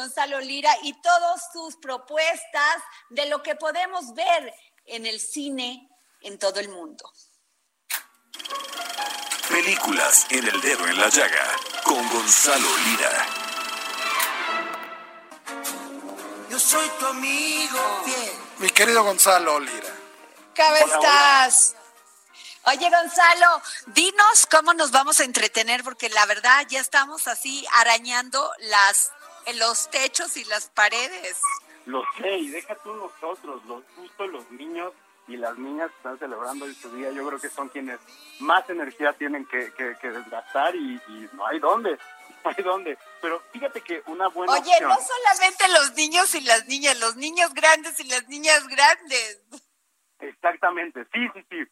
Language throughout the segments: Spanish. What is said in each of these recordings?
Gonzalo Lira y todas sus propuestas de lo que podemos ver en el cine en todo el mundo. Películas en el dedo en la llaga con Gonzalo Lira. Yo soy tu amigo fiel. Mi querido Gonzalo Lira. ¿Cómo estás? Oye, Gonzalo, dinos cómo nos vamos a entretener, porque la verdad ya estamos así arañando las, los techos y las paredes. Lo sé, y deja tú nosotros, los justo los niños y las niñas que están celebrando hoy su día, yo creo que son quienes más energía tienen que, que, que desgastar y, y no hay dónde, no hay dónde. Pero fíjate que una buena Oye, opción... no solamente los niños y las niñas, los niños grandes y las niñas grandes. Exactamente, sí, sí, sí.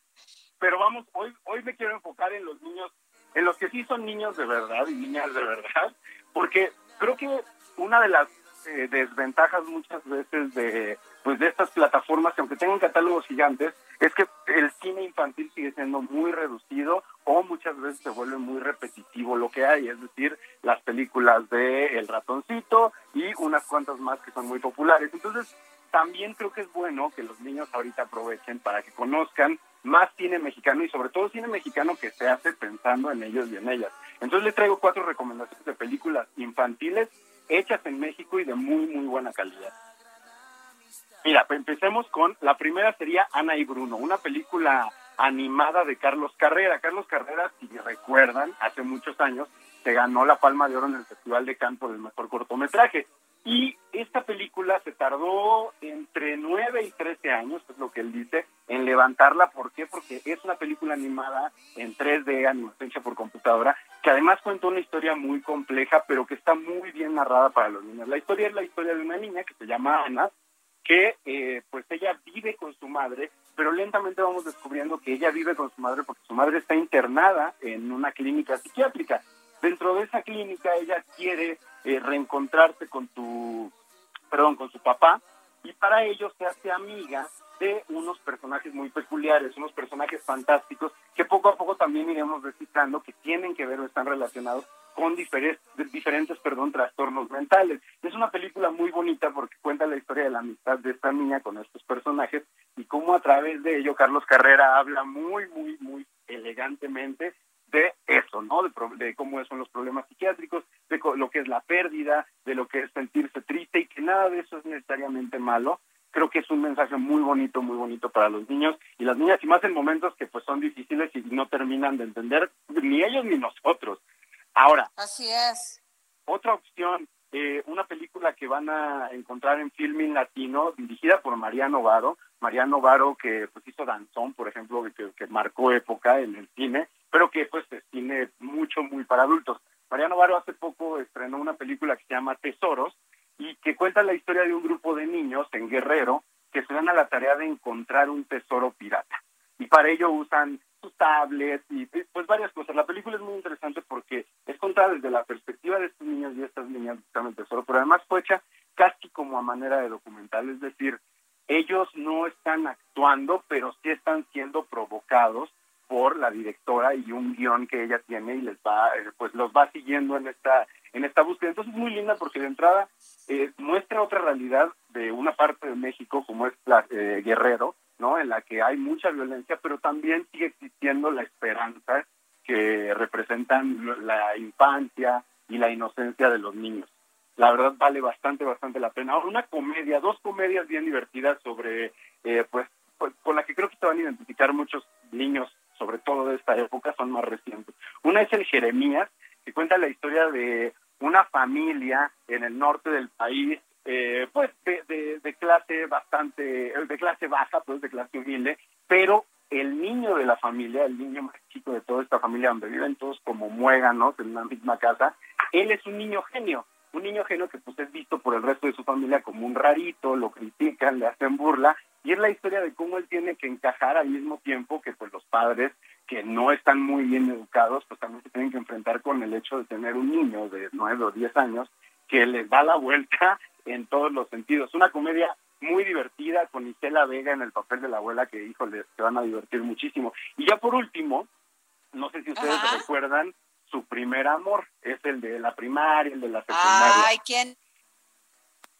Pero vamos, hoy, hoy me quiero enfocar en los niños, en los que sí son niños de verdad y niñas de verdad, porque creo que una de las eh, desventajas muchas veces de pues de estas plataformas, que aunque tengan catálogos gigantes, es que el cine infantil sigue siendo muy reducido o muchas veces se vuelve muy repetitivo lo que hay, es decir, las películas de El ratoncito y unas cuantas más que son muy populares. Entonces, también creo que es bueno que los niños ahorita aprovechen para que conozcan más cine mexicano y sobre todo cine mexicano que se hace pensando en ellos y en ellas. Entonces les traigo cuatro recomendaciones de películas infantiles hechas en México y de muy, muy buena calidad. Mira, pues empecemos con, la primera sería Ana y Bruno, una película animada de Carlos Carrera. Carlos Carrera, si recuerdan, hace muchos años se ganó la Palma de Oro en el Festival de Cannes por el mejor cortometraje. Y esta película se tardó entre 9 y 13 años, es lo que él dice, en levantarla. ¿Por qué? Porque es una película animada en 3D, animación por computadora, además cuenta una historia muy compleja, pero que está muy bien narrada para los niños. La historia es la historia de una niña que se llama Ana, que eh, pues ella vive con su madre, pero lentamente vamos descubriendo que ella vive con su madre porque su madre está internada en una clínica psiquiátrica. Dentro de esa clínica ella quiere eh, reencontrarse con tu, perdón, con su papá y para ello se hace amiga de unos personajes muy peculiares, unos personajes fantásticos que poco a poco también iremos descifrando que tienen que ver o están relacionados con diferentes, diferentes perdón, trastornos mentales. Es una película muy bonita porque cuenta la historia de la amistad de esta niña con estos personajes y cómo a través de ello Carlos Carrera habla muy, muy, muy elegantemente de eso, ¿no? De, de, cómo son los problemas psiquiátricos, de lo que es la pérdida, de lo que es sentirse triste y que nada de eso es necesariamente malo. Creo que es un mensaje muy bonito, muy bonito para los niños y las niñas, y más en momentos que pues son difíciles y no terminan de entender ni ellos ni nosotros. Ahora, así es. Otra opción, eh, una película que van a encontrar en Filming Latino, dirigida por Mariano Varo, Mariano Varo que pues hizo Danzón, por ejemplo, que, que marcó época en el cine, pero que pues es cine mucho, muy para adultos. Mariano Varo hace poco estrenó una película que se llama Tesoros y que cuenta la historia de un grupo de niños en Guerrero que se dan a la tarea de encontrar un tesoro pirata. Y para ello usan sus tablets y pues varias cosas. La película es muy interesante porque es contada desde la perspectiva de estos niños y estas niñas buscando el tesoro, pero además fue hecha casi como a manera de documental, es decir, ellos no están actuando, pero sí están siendo provocados por la directora y un guion que ella tiene y les va pues los va siguiendo en esta en esta búsqueda. Entonces es muy linda porque de entrada eh, muestra otra realidad de una parte de México como es eh, Guerrero no en la que hay mucha violencia pero también sigue existiendo la esperanza que representan la infancia y la inocencia de los niños. La verdad vale bastante bastante la pena. Una comedia dos comedias bien divertidas sobre eh, pues, pues con la que creo que se van a identificar muchos niños sobre todo de esta época, son más recientes. Una es el Jeremías, que cuenta la historia de una familia en el norte del país, eh, pues de, clase bastante, de clase baja, pues de clase humilde, pero el niño de la familia, el niño más chico de toda esta familia, donde viven todos como muéganos en una misma casa, él es un niño genio, un niño genio que pues es visto por el resto de su familia como un rarito, lo critican, le hacen burla, y es la historia de cómo él tiene que encajar al mismo tiempo que pues los padres que no están muy bien educados, pues también se tienen que enfrentar con el hecho de tener un niño de nueve o diez años que les da la vuelta en todos los sentidos. Una comedia muy divertida con Isela Vega en el papel de la abuela que, híjole, se van a divertir muchísimo. Y ya por último, no sé si ustedes recuerdan, su primer amor es el de la primaria, el de la secundaria. Ay, ¿quién?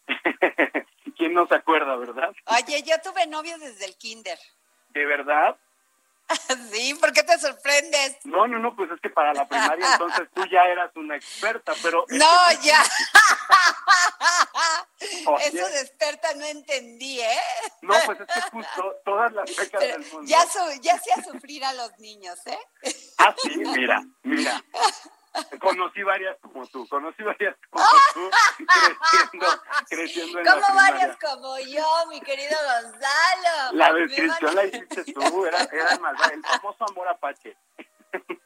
¿Quién no se acuerda, verdad? Oye, yo tuve novio desde el kinder. ¿De verdad? Sí, ¿por qué te sorprendes? No, no, no, pues es que para la primaria entonces tú ya eras una experta, pero... No, ya. Eso de experta no entendí, ¿eh? No, pues es que justo todas las becas del mundo... Ya, su, ya hacía sufrir a los niños, ¿eh? Ah, sí, mira, mira. Conocí varias como tú, conocí varias como tú, creciendo, creciendo en ¿Cómo la varias como yo, mi querido Gonzalo? La descripción la hiciste tú, era, era el, el famoso amor apache.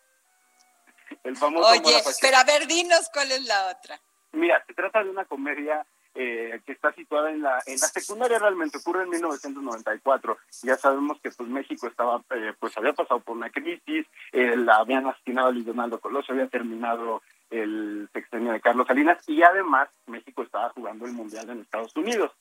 El famoso Oye, amor apache. pero a ver, dinos cuál es la otra. Mira, se trata de una comedia eh, que está situada en la en la secundaria realmente ocurre en 1994 ya sabemos que pues México estaba eh, pues había pasado por una crisis eh, la habían asesinado a Luis Donaldo Colosio había terminado el sexenio de Carlos Salinas y además México estaba jugando el mundial en Estados Unidos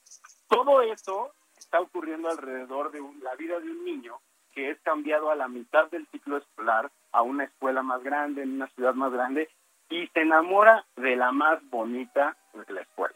todo eso está ocurriendo alrededor de un- la vida de un niño que es cambiado a la mitad del ciclo escolar a una escuela más grande en una ciudad más grande y se enamora de la más bonita de la escuela.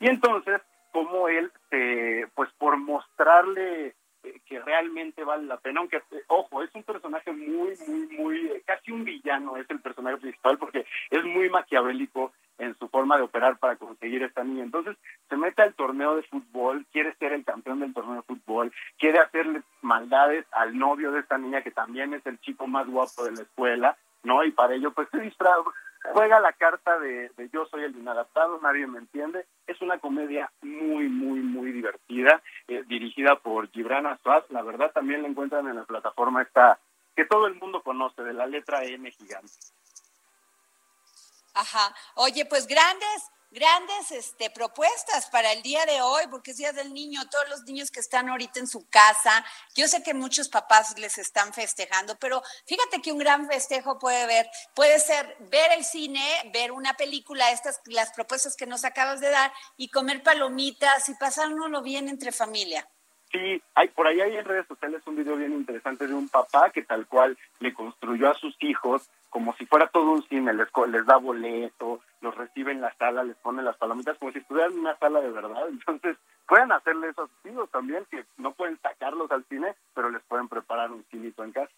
Y entonces, como él, eh, pues por mostrarle eh, que realmente vale la pena, aunque, eh, ojo, es un personaje muy, muy, muy, eh, casi un villano es el personaje principal porque es muy maquiavélico en su forma de operar para conseguir esta niña. Entonces, se mete al torneo de fútbol, quiere ser el campeón del torneo de fútbol, quiere hacerle maldades al novio de esta niña que también es el chico más guapo de la escuela, ¿no? Y para ello, pues se disfraza, juega la carta de, de yo soy el inadaptado, nadie me entiende. Es una comedia muy, muy, muy divertida, eh, dirigida por Gibran Aswad. La verdad también la encuentran en la plataforma esta que todo el mundo conoce, de la letra M gigante. Ajá. Oye, pues grandes, grandes este, propuestas para el día de hoy, porque es Día del Niño, todos los niños que están ahorita en su casa. Yo sé que muchos papás les están festejando, pero fíjate que un gran festejo puede ver, puede ser ver el cine, ver una película, estas, las propuestas que nos acabas de dar, y comer palomitas y pasárnoslo bien entre familia. Sí, hay, por ahí hay en redes sociales un video bien interesante de un papá que tal cual le construyó a sus hijos como si fuera todo un cine, les, les da boleto, los recibe en la sala, les pone las palomitas como si estuvieran en una sala de verdad. Entonces, pueden hacerle eso a sus hijos también, que no pueden sacarlos al cine, pero les pueden preparar un cinito en casa.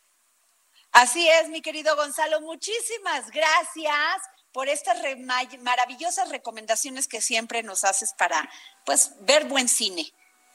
Así es, mi querido Gonzalo. Muchísimas gracias por estas re- ma- maravillosas recomendaciones que siempre nos haces para, pues, ver buen cine.